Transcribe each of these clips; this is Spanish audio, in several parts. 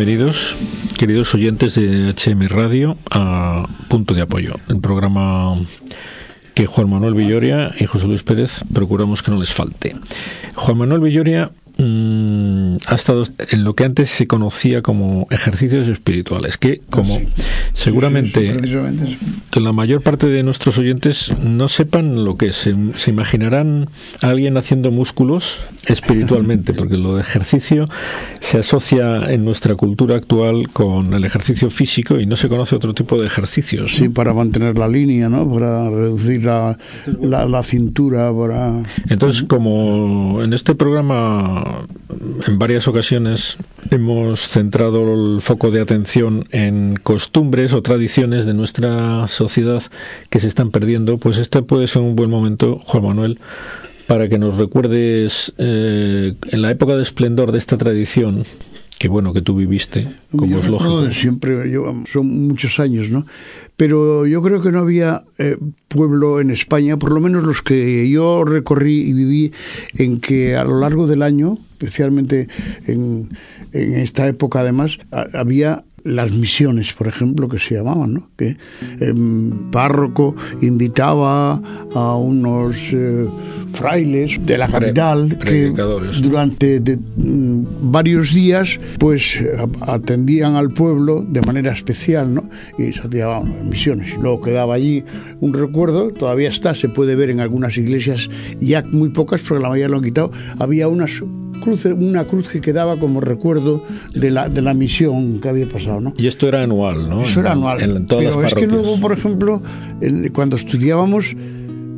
Bienvenidos, queridos oyentes de HM Radio, a Punto de Apoyo, el programa que Juan Manuel Villoria y José Luis Pérez procuramos que no les falte. Juan Manuel Villoria ha estado en lo que antes se conocía como ejercicios espirituales, que como seguramente la mayor parte de nuestros oyentes no sepan lo que es, se, imaginarán a alguien haciendo músculos espiritualmente, porque lo de ejercicio se asocia en nuestra cultura actual con el ejercicio físico y no se conoce otro tipo de ejercicios. Sí, para mantener la línea, ¿no? Para reducir la, la cintura, para... Entonces, como en este programa en varias ocasiones hemos centrado el foco de atención en costumbres o tradiciones de nuestra sociedad que se están perdiendo, pues este puede ser un buen momento, Juan Manuel, para que nos recuerdes eh, en la época de esplendor de esta tradición que bueno que tú viviste, como es lógico. siempre, son muchos años, ¿no? Pero yo creo que no había eh, pueblo en España, por lo menos los que yo recorrí y viví, en que a lo largo del año, especialmente en, en esta época además, había las misiones, por ejemplo, que se llamaban, ¿no? que em, párroco invitaba a unos eh, frailes de la capital que durante mm, varios días pues atendían al pueblo de manera especial ¿no? y se hacían misiones. Luego quedaba allí un recuerdo, todavía está, se puede ver en algunas iglesias, ya muy pocas, porque la mayoría lo han quitado, había unas una cruz que quedaba como recuerdo de la, de la misión que había pasado. ¿no? Y esto era anual, ¿no? Eso era anual. Pero es que luego, por ejemplo, cuando estudiábamos,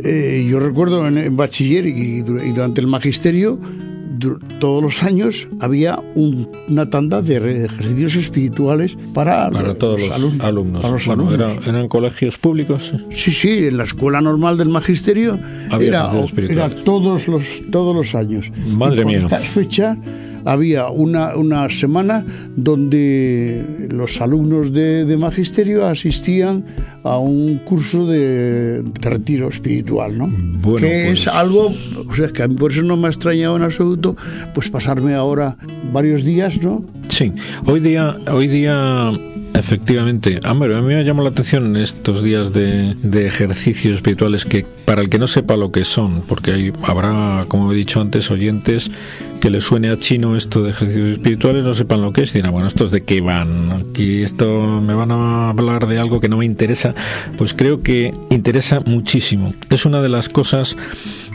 eh, yo recuerdo en, bachiller y, y durante el magisterio, todos los años había una tanda de ejercicios espirituales para, todos los, alumnos. ¿Eran colegios públicos? Sí, sí, en la escuela normal del magisterio era, todos, los, todos los años. Madre mía. Esta fecha había una, una semana donde los alumnos de, de magisterio asistían a un curso de, retiro espiritual, ¿no? que es pues algo, o sea, que a mí por eso no me ha extrañado en absoluto, pues pasarme ahora varios días, ¿no? Sí, hoy día, hoy día Efectivamente. Ah, a mí me llama la atención estos días de, de, ejercicios espirituales que, para el que no sepa lo que son, porque hay, habrá, como he dicho antes, oyentes que les suene a chino esto de ejercicios espirituales, no sepan lo que es, dirán, bueno, ¿estos de qué van? Aquí esto me van a hablar de algo que no me interesa. Pues creo que interesa muchísimo. Es una de las cosas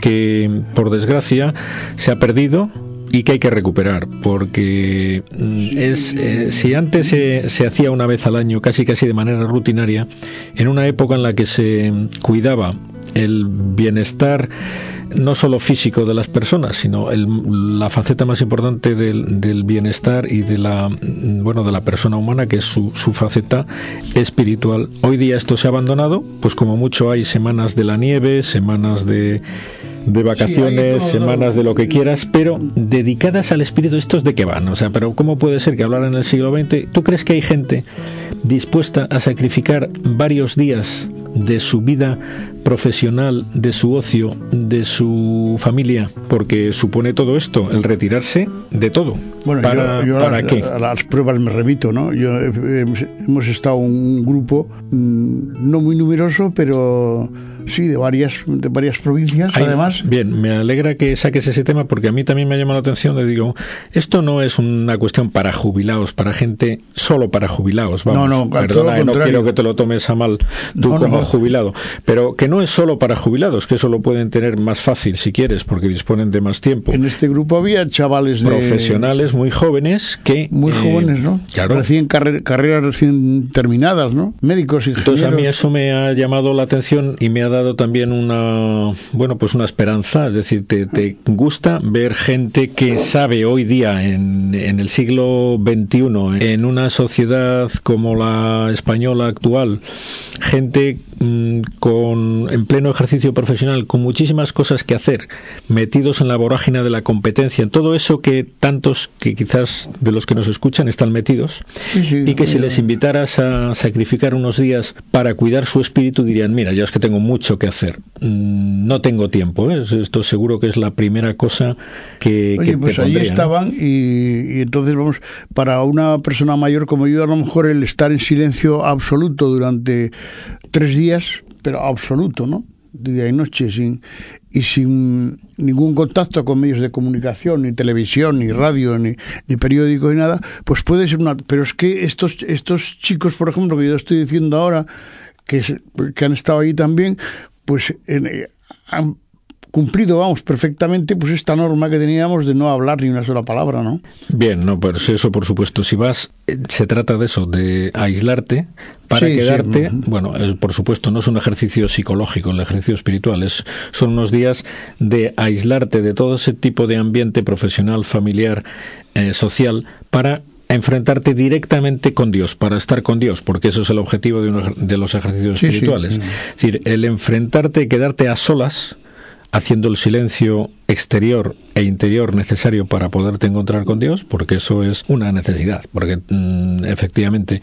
que, por desgracia, se ha perdido y que hay que recuperar porque mm, es eh, si antes se, se, hacía una vez al año casi casi de manera rutinaria en una época en la que se cuidaba el bienestar no solo físico de las personas, sino el, la faceta más importante del, del, bienestar y de la mm, bueno de la persona humana, que es su, su faceta espiritual. Hoy día esto se ha abandonado, pues como mucho hay semanas de la nieve, semanas de de vacaciones, semanas de lo que quieras, pero dedicadas al espíritu, ¿estos de qué van? O sea, pero ¿cómo puede ser que hablar en el siglo XX? ¿Tú crees que hay gente dispuesta a sacrificar varios días de su vida profesional, de su ocio, de su familia, porque supone todo esto, el retirarse de todo. Bueno, ¿Para, yo, ¿para qué? A las pruebas me remito, ¿no? Yo, hemos estado un grupo mm, no muy numeroso, pero Sí, de varias, de varias provincias, además. Bien, me alegra que saques ese tema porque a mí también me ha llamado la atención. Le digo, esto no es una cuestión para jubilados, para gente solo para jubilados. Vamos, no, no, perdona, no quiero que te lo tomes a mal tú como jubilado, pero que no es solo para jubilados, que eso lo pueden tener más fácil si quieres, porque disponen de más tiempo. En este grupo había chavales de... profesionales muy jóvenes que muy eh, jóvenes, ¿no? Claro, recién carreras recién terminadas, ¿no? Médicos y Entonces a mí eso me ha llamado la atención y me ha dado también una, bueno, pues una esperanza, es decir, te, gusta ver gente que sabe hoy día en, en el siglo XXI, en una sociedad como la española actual, gente mm, con en pleno ejercicio profesional, con muchísimas cosas que hacer, metidos en la vorágine de la competencia, en todo eso que tantos que quizás de los que nos escuchan están metidos, y que si les invitaras a sacrificar unos días para cuidar su espíritu dirían, mira, yo es que tengo mucho que hacer. Mm, no tengo tiempo. ¿eh? Esto seguro que es la primera cosa que, Oye, que pues te estaban y, y entonces vamos, para una persona mayor como yo, a lo mejor el estar en silencio absoluto durante tres días, pero absoluto, ¿no? Día y noche, sin, y sin ningún contacto con medios de comunicación, ni televisión, ni radio, ni, ni periódico, ni nada, pues puede ser una... Pero es que estos, estos chicos, por ejemplo, que yo estoy diciendo ahora, que, que han estado ahí también, pues en- eh, han cumplido, vamos, perfectamente pues esta norma que teníamos de no hablar ni una sola palabra, ¿no? Bien, no, pues eso por supuesto. Si vas, eh, se trata de eso, de aislarte para Sí, quedarte. Bueno, por supuesto, no es un ejercicio psicológico, el ejercicio espiritual. Es, son unos días de aislarte de todo ese tipo de ambiente profesional, familiar, eh, social, para enfrentarte directamente con Dios, para estar con Dios, porque eso es el objetivo de, uno de los ejercicios Sí, espirituales. Es decir, el enfrentarte y quedarte a solas haciendo el silencio exterior e interior necesario para poderte encontrar con Dios, porque eso es una necesidad, porque mm, efectivamente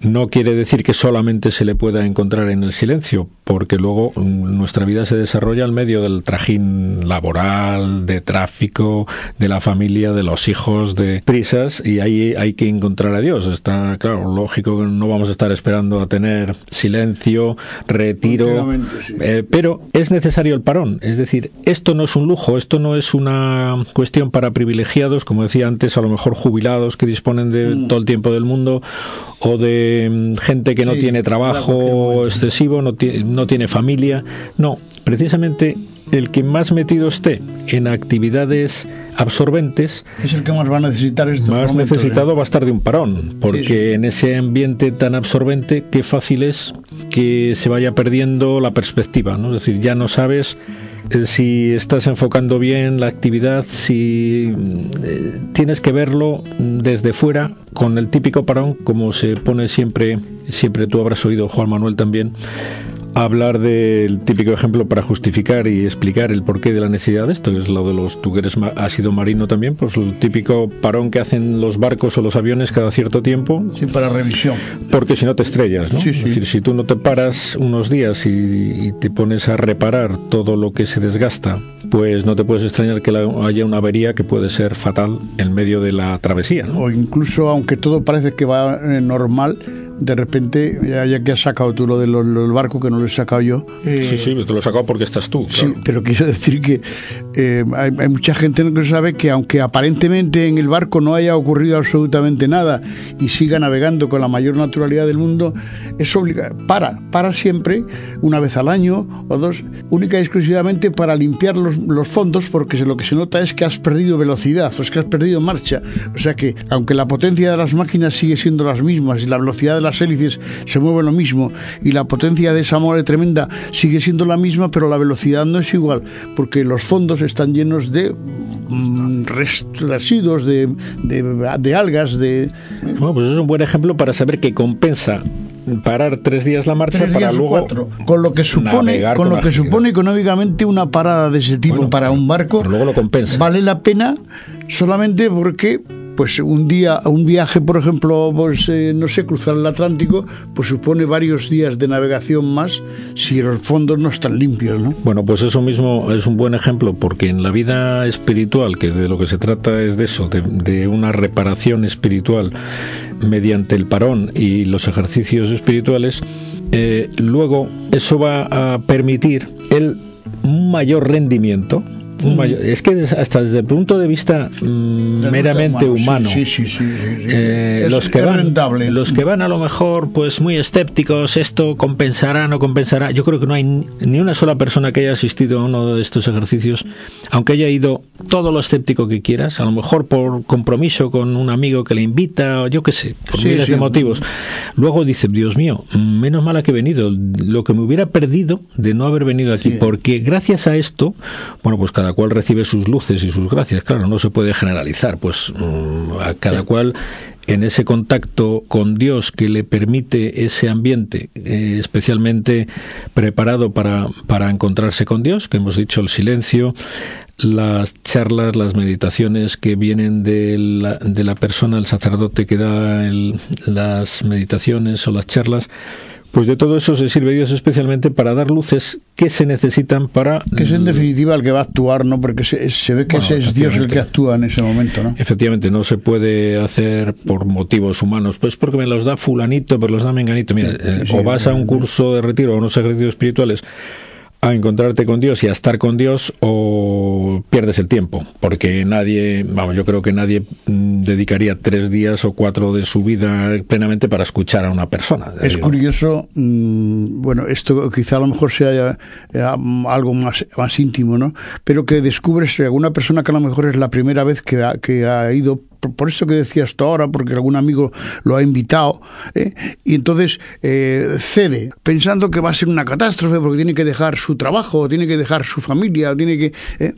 no quiere decir que solamente se le pueda encontrar en el silencio, porque luego mm, nuestra vida se desarrolla en medio del trajín laboral, de tráfico, de la familia, de los hijos, de prisas, y ahí hay que encontrar a Dios. Está claro, lógico que no vamos a estar esperando a tener silencio, retiro, sí. eh, pero es necesario el parón. Es decir, esto no es un lujo, esto no es una cuestión para privilegiados, como decía antes, a lo mejor jubilados que disponen de todo el tiempo del mundo, o de mm, gente que no Sí, tiene trabajo excesivo, no tiene, no tiene familia. No, precisamente el que más metido esté en actividades absorbentes, Es el que más va a necesitar estos más momentos, ¿eh? necesitado va a estar de un parón, porque Sí, sí. en ese ambiente tan absorbente, qué fácil es que se vaya perdiendo la perspectiva, ¿no? Es decir, ya no sabes si estás enfocando bien la actividad, si eh, tienes que verlo desde fuera con el típico parón, como se pone siempre, siempre tú habrás oído Juan Manuel también hablar del típico ejemplo para justificar y explicar el porqué de la necesidad de esto, que es lo de los, tú que eres, has sido marino también, pues el típico parón que hacen los barcos o los aviones cada cierto tiempo, Sí, para revisión. porque si no te estrellas, ¿no? Sí, Es sí. decir, si tú no te paras unos días y, y te pones a reparar todo lo que se desgasta, pues no te puedes extrañar que haya una avería que puede ser fatal en medio de la travesía, ¿no? O incluso, aunque todo parece que va eh, normal, de repente, ya, ya que has sacado tú lo del lo del barco, que no lo he sacado yo. eh, Sí, sí, te lo he sacado porque estás tú. Sí, pero quiero decir que eh, hay, mucha gente que sabe que aunque aparentemente en el barco no haya ocurrido absolutamente nada y siga navegando con la mayor naturalidad del mundo, es obligado, para, para siempre, una vez al año o dos, única y exclusivamente para limpiar los, los fondos, porque lo que se nota es que has perdido velocidad, o es que has perdido marcha. O sea que, aunque la potencia de las máquinas sigue siendo las mismas y la velocidad de las hélices se mueve lo mismo y la potencia de esa mole tremenda sigue siendo la misma, pero la velocidad no es igual, porque los fondos están llenos de mm, residuos, de, de, de algas, de Bueno, pues es un buen ejemplo para saber que compensa parar tres días la marcha para luego cuatro, con lo que supone, con con lo que agilidad. supone económicamente una parada de ese tipo Bueno, para un barco, luego lo compensa. vale la pena solamente porque pues un día un viaje por ejemplo pues eh, no sé cruzar el Atlántico pues supone varios días de navegación más si los fondos no están limpios no Bueno, pues eso mismo es un buen ejemplo porque en la vida espiritual, que de lo que se trata es de eso, de, una reparación espiritual mediante el parón y los ejercicios espirituales, eh, luego eso va a permitir el mayor rendimiento. Un mayor- es que hasta desde el punto de vista mm, meramente humano, sí sí sí. Eh, los que van rentable. los que van a lo mejor pues muy escépticos esto compensará no compensará yo creo que no hay ni una sola persona que haya asistido a uno de estos ejercicios aunque haya ido todo lo escéptico que quieras a lo mejor por compromiso con un amigo que le invita o yo qué sé por miles de motivos. Luego dice Dios mío menos mala que he venido. Lo que me hubiera perdido de no haber venido aquí porque gracias a esto bueno pues cada cual recibe sus luces y sus gracias. Claro no se puede generalizar pues mm, a cada cual en ese contacto con Dios que le permite ese ambiente eh, especialmente preparado para, para encontrarse con Dios, que hemos dicho el silencio, las charlas, las meditaciones que vienen de la, de la persona, el sacerdote que da el- las meditaciones o las charlas, Pues de todo eso se sirve Dios especialmente para dar luces que se necesitan para... Que es en definitiva el que va a actuar, ¿no? Porque se, se ve que Bueno, ese es Dios el que actúa en ese momento, ¿no? Efectivamente, no se puede hacer por motivos humanos, pues porque me los da fulanito, pero los da menganito. Mira, eh, sí, o vas a un curso de retiro o a unos ejercicios espirituales a encontrarte con Dios y a estar con Dios o pierdes el tiempo, porque nadie, vamos, yo creo que nadie mm, dedicaría tres días o cuatro de su vida plenamente para escuchar a una persona. Es Digo, curioso, mm, bueno, esto quizá a lo mejor sea algo más, más íntimo, ¿no? Pero que descubres alguna persona que a lo mejor es la primera vez que ha, que ha ido, por, esto que decías tú ahora, porque algún amigo lo ha invitado, ¿eh? y entonces eh, cede, pensando que va a ser una catástrofe porque tiene que dejar su trabajo, tiene que dejar su familia, tiene que... eh,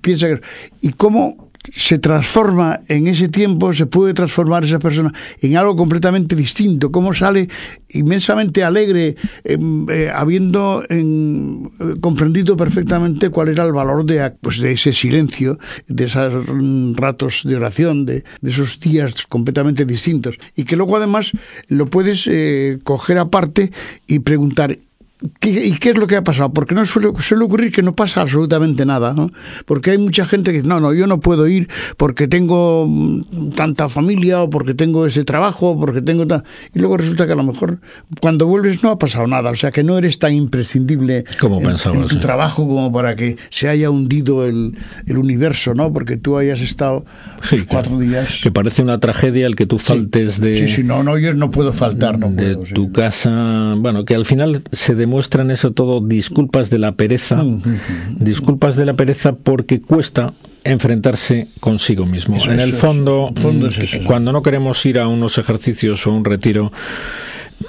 piensa que... ¿Y cómo se transforma en ese tiempo, se puede transformar esa persona en algo completamente distinto, cómo sale inmensamente alegre, em, eh, habiendo em, eh, comprendido perfectamente cuál era el valor de, pues, de ese silencio, de esos mm, ratos de oración, de, de esos días completamente distintos, y que luego además lo puedes eh, coger aparte y preguntar, ¿Qué, ¿Y qué es lo que ha pasado? Porque no suele, suele ocurrir que no pasa absolutamente nada, ¿no? Porque hay mucha gente que dice, no, no, yo no puedo ir porque tengo mm, tanta familia o porque tengo ese trabajo o porque tengo tal... Y luego resulta que a lo mejor cuando vuelves no ha pasado nada, o sea que no eres tan imprescindible Como en, en tu trabajo como para que se haya hundido el, el universo, ¿no? Porque tú hayas estado Sí, pues, cuatro que- días... Que parece una tragedia el que tú faltes de... Sí, sí, no, no, yo no puedo faltar, no de puedo, sí. tu casa, bueno, que al final se demuestran eso todo disculpas de la pereza, disculpas de la pereza porque cuesta enfrentarse consigo mismo. Eso, en el fondo, eso. En el fondo es mm, cuando no queremos ir a unos ejercicios o a un retiro,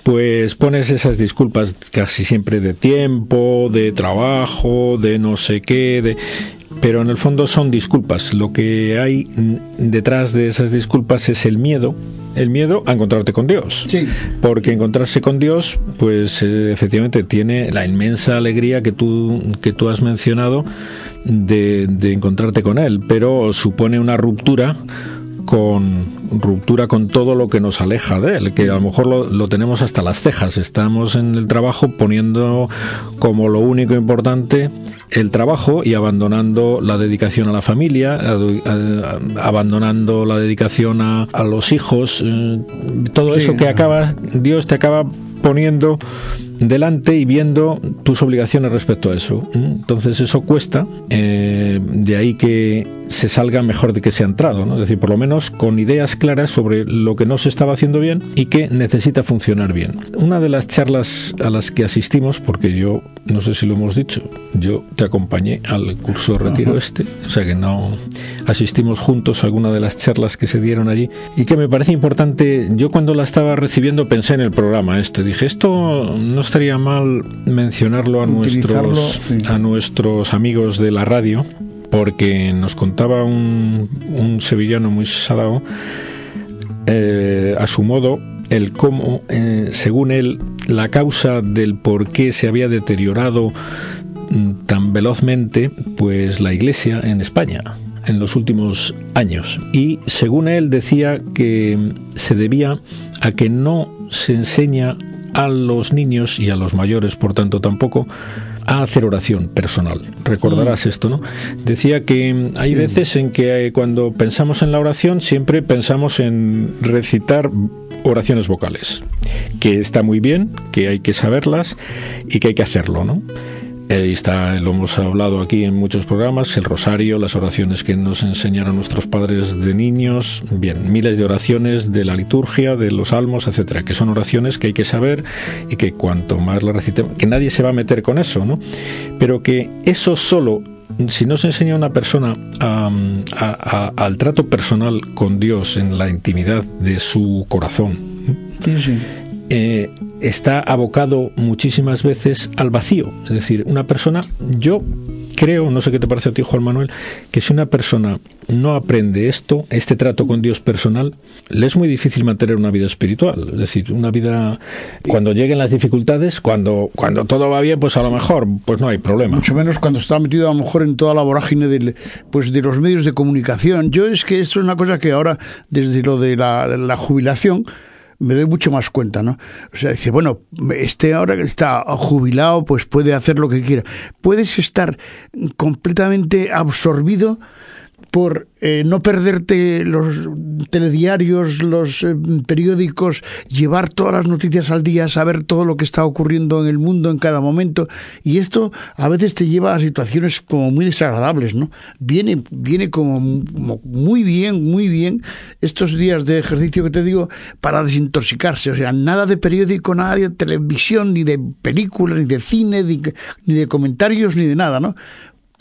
pues pones esas disculpas casi siempre de tiempo, de trabajo, de no sé qué, de pero en el fondo son disculpas. Lo que hay mm, detrás de esas disculpas es el miedo, el miedo a encontrarte con Dios. Sí. Porque encontrarse con Dios, pues eh, efectivamente tiene la inmensa alegría que tú, que tú has mencionado de, de encontrarte con Él, pero supone una ruptura con ruptura con todo lo que nos aleja de él, que a lo mejor lo, lo tenemos hasta las cejas. Estamos en el trabajo poniendo como lo único importante el trabajo y abandonando la dedicación a la familia, a- a- abandonando la dedicación a, a los hijos, eh, todo Sí. eso que acaba, Dios te acaba poniendo delante y viendo tus obligaciones respecto a eso. Entonces eso cuesta, eh, de ahí que se salga mejor de que se ha entrado, ¿no? es decir, por lo menos con ideas claras sobre lo que no se estaba haciendo bien y que necesita funcionar bien. Una de las charlas a las que asistimos, porque yo no sé si lo hemos dicho, yo te acompañé al curso de retiro este, o sea que no asistimos juntos a alguna de las charlas que se dieron allí y que me parece importante, yo cuando la estaba recibiendo pensé en el programa este, dije, esto no estaría mal mencionarlo a nuestros sí. a nuestros amigos de la radio porque nos contaba un, un sevillano muy salado eh, a su modo el cómo, eh, según él, la causa del por qué se había deteriorado mm, tan velozmente, pues la Iglesia en España en los últimos años. Y según él decía que se debía a que no se enseña a los niños y a los mayores, por tanto tampoco, a hacer oración personal. Recordarás esto, ¿no? Decía que mm, hay veces en que eh, cuando pensamos en la oración siempre pensamos en recitar oraciones vocales, que está muy bien, que hay que saberlas y que hay que hacerlo, ¿no? Ahí está, lo hemos hablado aquí en muchos programas, el rosario, las oraciones que nos enseñaron nuestros padres de niños, bien, miles de oraciones de la liturgia, de los salmos, etcétera, que son oraciones que hay que saber y que cuanto más las recitemos, que nadie se va a meter con eso, ¿no? Pero que eso solo si no se enseña a una persona al trato personal con Dios en la intimidad de su corazón, Sí, sí. Eh, está abocado muchísimas veces al vacío. Es decir, una persona, yo creo, no sé qué te parece a ti, Juan Manuel, que si una persona no aprende esto, este trato con Dios personal, le es muy difícil mantener una vida espiritual. Es decir, una vida, cuando lleguen las dificultades, cuando, cuando todo va bien, pues a lo mejor, pues no hay problema. mucho menos cuando está metido a lo mejor en toda la vorágine del, pues de los medios de comunicación. Yo es que esto es una cosa que ahora, desde lo de la, la jubilación, me doy mucho más cuenta, ¿no? O sea, dice, bueno, este ahora que está jubilado, pues puede hacer lo que quiera. Puedes estar completamente absorbido por eh, no perderte los telediarios, los eh, periódicos, llevar todas las noticias al día, saber todo lo que está ocurriendo en el mundo en cada momento. Y esto a veces te lleva a situaciones como muy desagradables, ¿no? Viene, viene como, muy bien, muy bien estos días de ejercicio que te digo para desintoxicarse. O sea, nada de periódico, nada de televisión, ni de películas, ni de cine, ni, ni de comentarios, ni de nada, ¿no?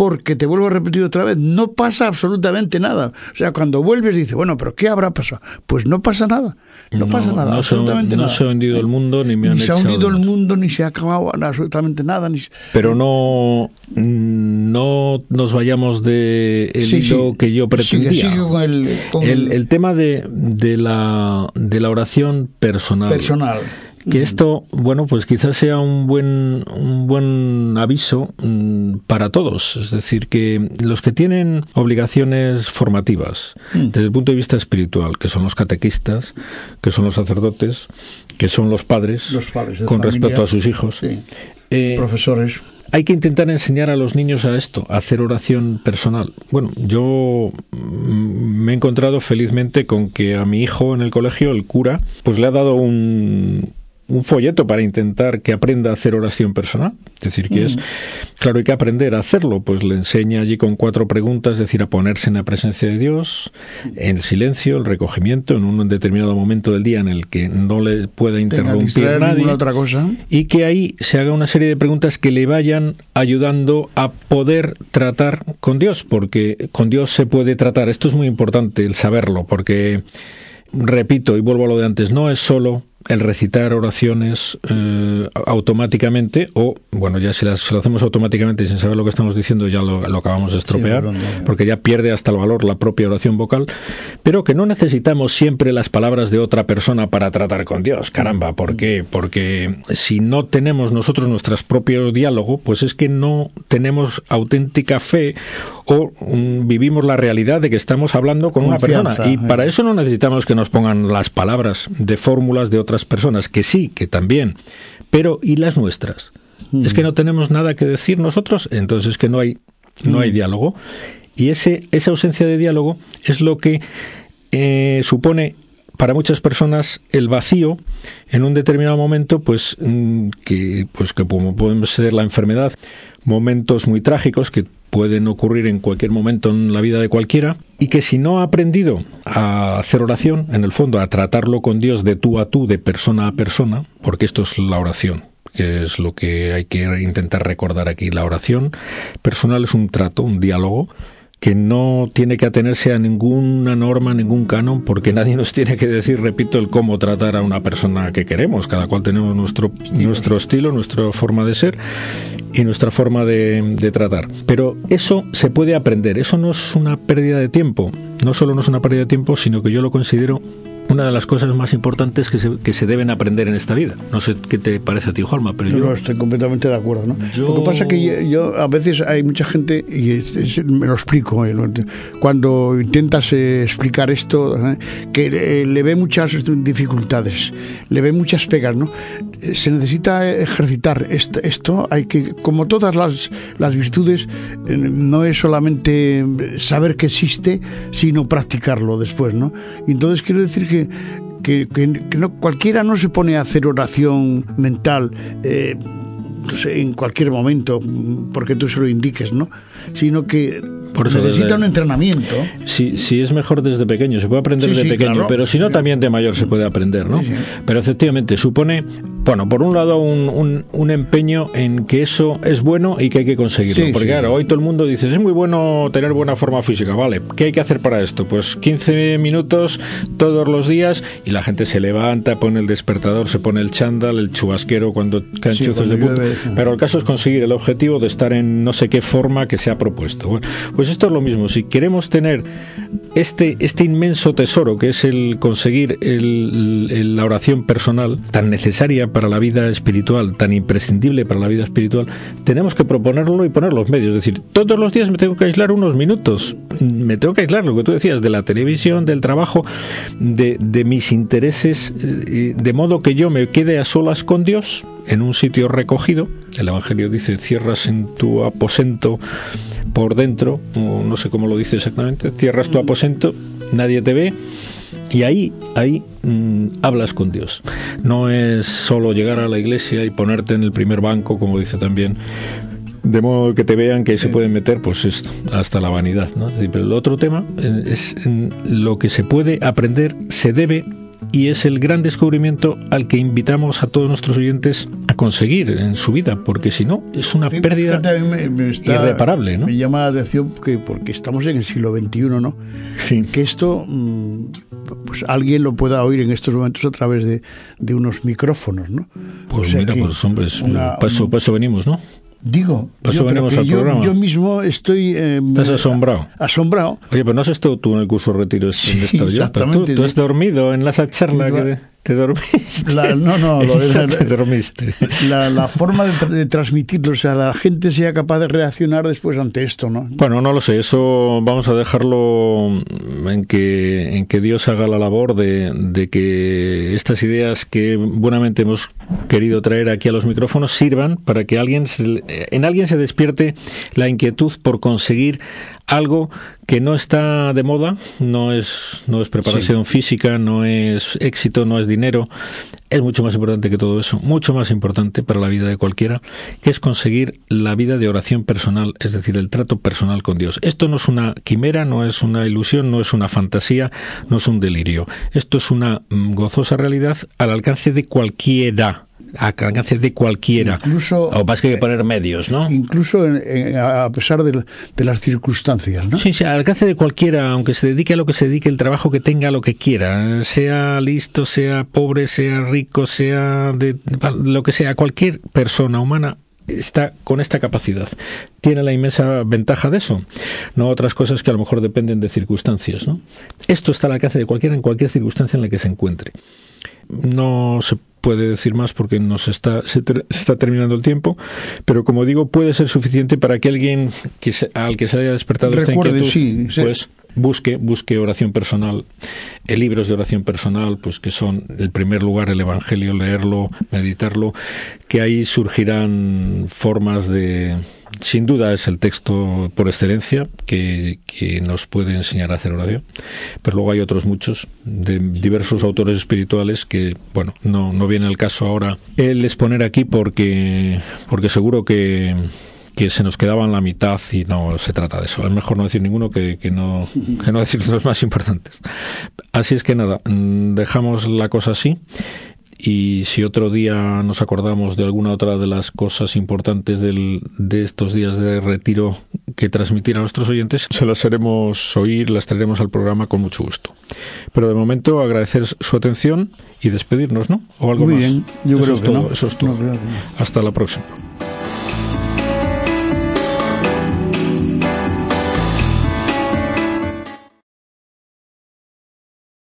Porque te vuelvo a repetir otra vez, no pasa absolutamente nada. O sea, cuando vuelves dices, bueno, pero ¿qué habrá pasado? Pues no pasa nada. No, pasa nada, absolutamente nada. No se ha hundido el mundo, ni me han ni se ha hundido el mundo, ni se ha acabado absolutamente nada. Ni... Pero no, no nos vayamos de el hilo que yo pretendía. el, el, tema de, de, la, de la oración personal. Personal que esto, bueno, pues quizás sea un buen, un buen aviso mm, para todos. Es decir, que los que tienen obligaciones formativas mm. desde el punto de vista espiritual, que son los catequistas, que son los sacerdotes, que son los padres, con respecto a sus hijos, eh, profesores. Hay que intentar enseñar a los niños a esto, a hacer oración personal. Bueno, yo mm, me he encontrado felizmente con que a mi hijo en el colegio, el cura, pues le ha dado un un folleto para intentar que aprenda a hacer oración personal. Es decir, que es, claro, hay que aprender a hacerlo, pues le enseña allí con cuatro preguntas, es decir, a ponerse en la presencia de Dios, en silencio, el recogimiento, en un determinado momento del día en el que no le pueda interrumpir nadie. Otra cosa. Y que ahí se haga una serie de preguntas que le vayan ayudando a poder tratar con Dios, porque con Dios se puede tratar. Esto es muy importante, el saberlo, porque, repito y vuelvo a lo de antes, no es solo el recitar oraciones eh, automáticamente o, bueno, ya si, las, lo hacemos automáticamente sin saber lo que estamos diciendo ya lo, acabamos de estropear, porque ya pierde hasta el valor la propia oración vocal, pero que no necesitamos siempre las palabras de otra persona para tratar con Dios, caramba, ¿por qué? Porque si no tenemos nosotros nuestro propio diálogo, pues es que no tenemos auténtica fe o mm, vivimos la realidad de que estamos hablando con una persona. Y para eso no necesitamos que nos pongan las palabras de fórmulas de otra personas, que sí, que también, pero ¿y las nuestras? Es que no tenemos nada que decir nosotros, entonces es que no hay, no hay diálogo. Y ese, esa ausencia de diálogo es lo que eh, supone para muchas personas el vacío en un determinado momento, pues mm, que, pues que como pueden ser la enfermedad, momentos muy trágicos que pueden ocurrir en cualquier momento en la vida de cualquiera y que si no ha aprendido a hacer oración, en el fondo a tratarlo con Dios de tú a tú, de persona a persona, porque esto es la oración, que es lo que hay que intentar recordar aquí. La oración personal es un trato, un diálogo que no tiene que atenerse a ninguna norma, ningún canon, porque nadie nos tiene que decir, repito, el cómo tratar a una persona que queremos. Cada cual tenemos nuestro, nuestro estilo, nuestra forma de ser y nuestra forma de, de tratar. Pero eso se puede aprender, eso no es una pérdida de tiempo. No solo no es una pérdida de tiempo, sino que yo lo considero una de las cosas más importantes que se, que se deben aprender en esta vida. No sé qué te parece a ti, Juanma, pero yo... No, estoy completamente de acuerdo. ¿no? Lo que pasa es que yo, a veces hay mucha gente, y me lo explico, ¿eh? cuando intentas eh, explicar esto, ¿eh? que le ve muchas dificultades, le ve muchas pegas, ¿no? Se necesita ejercitar esto, hay que, como todas las, las virtudes, no es solamente saber que existe, sino practicarlo después, ¿no? Y entonces quiero decir que que, no, cualquiera no se pone a hacer oración mental eh, en cualquier momento porque tú se lo indiques, ¿no? Sino que por eso necesita un entrenamiento. Sí, sí, es mejor desde pequeño, se puede aprender desde pequeño, pero si no, también de mayor se puede aprender, ¿no? Pero efectivamente, supone, bueno, por un lado, un, un, empeño en que eso es bueno y que hay que conseguirlo. porque claro, hoy todo el mundo dice, es muy bueno tener buena forma física, ¿vale? ¿Qué hay que hacer para esto? Pues 15 minutos todos los días y la gente se levanta, pone el despertador, se pone el chándal, el chubasquero cuando caen chuzos de punto. Pero el caso es conseguir el objetivo de estar en no sé qué forma que se ha propuesto. Bueno, pues esto es lo mismo. Si queremos tener este, este inmenso tesoro que es el conseguir la oración personal, tan necesaria para la vida espiritual, tan imprescindible para la vida espiritual, tenemos que proponerlo y poner los medios. Es decir, todos los días me tengo que aislar unos minutos. Me tengo que aislar, lo que tú decías, de la televisión, del trabajo, de, de mis intereses, eh, de modo que yo me quede a solas con Dios en un sitio recogido. El Evangelio dice, cierras en tu aposento por dentro, no sé cómo lo dice exactamente, cierras tu aposento, nadie te ve y ahí, ahí mm, hablas con Dios. No es solo llegar a la iglesia y ponerte en el primer banco, como dice también, de modo que te vean que se pueden meter, pues esto, hasta la vanidad. ¿no? Pero el otro tema eh, es lo que se puede aprender, se debe y es el gran descubrimiento al que invitamos a todos nuestros oyentes a conseguir en su vida, porque si no, es una pérdida irreparable. ¿no? Me llama la atención que, porque estamos en el siglo XXI, ¿no? Que esto, mm, pues alguien lo pueda oír en estos momentos a través de, de unos micrófonos, ¿no? Pues mira, pues hombres, paso, paso venimos, ¿no? Digo, yo, mismo estoy... Eh, ¿Estás asombrado? Asombrado. Oye, pero no has estado tú en el curso de retiro sí, exactamente. Tú, has dormido en esa charla que... ¿Te dormiste? no, no, lo te dormiste. La, forma de, transmitirlo, o sea, la gente sea capaz de reaccionar después ante esto, ¿no? Bueno, no lo sé, eso vamos a dejarlo en que, en que Dios haga la labor de, de que estas ideas que buenamente hemos querido traer aquí a los micrófonos sirvan para que alguien en alguien se despierte la inquietud por conseguir algo que no está de moda, no es, no es preparación física, no es éxito, no es dinero, es mucho más importante que todo eso, mucho más importante para la vida de cualquiera, que es conseguir la vida de oración personal, es decir, el trato personal con Dios. Esto no es una quimera, no es una ilusión, no es una fantasía, no es un delirio. Esto es una mm, gozosa realidad al alcance de cualquiera a alcance de cualquiera. Incluso, o más que hay que poner medios, ¿no? Incluso a pesar de, las circunstancias, ¿no? Sí, sí, al alcance de cualquiera, aunque se dedique a lo que se dedique, el trabajo que tenga, lo que quiera, sea listo, sea pobre, sea rico, sea de lo que sea, cualquier persona humana está con esta capacidad. Tiene la inmensa ventaja de eso, no otras cosas que a lo mejor dependen de circunstancias, ¿no? Esto está al alcance de cualquiera en cualquier circunstancia en la que se encuentre. No se puede decir más porque nos está, se, está terminando el tiempo, pero como digo, puede ser suficiente para que alguien que al que se haya despertado esta inquietud, pues busque, busque oración personal, eh, libros de oración personal, pues que son, en primer lugar, el Evangelio, leerlo, meditarlo, que ahí surgirán formas de, sin duda es el texto por excelencia que, que, nos puede enseñar a hacer oración, pero luego hay otros muchos de diversos autores espirituales que, bueno, no, no viene el caso ahora el exponer aquí porque, porque seguro que que se nos quedaban la mitad y no se trata de eso. Es mejor no decir ninguno que, que, no, que no decir los más importantes. Así es que nada, mm, dejamos la cosa así y si otro día nos acordamos de alguna otra de las cosas importantes del, de estos días de retiro que transmitir a nuestros oyentes, se las haremos oír, las traeremos al programa con mucho gusto. Pero de momento agradecer su atención y despedirnos, ¿no? O algo Muy más. bien, yo eso creo es que todo, no. Eso es todo. No. Hasta la próxima.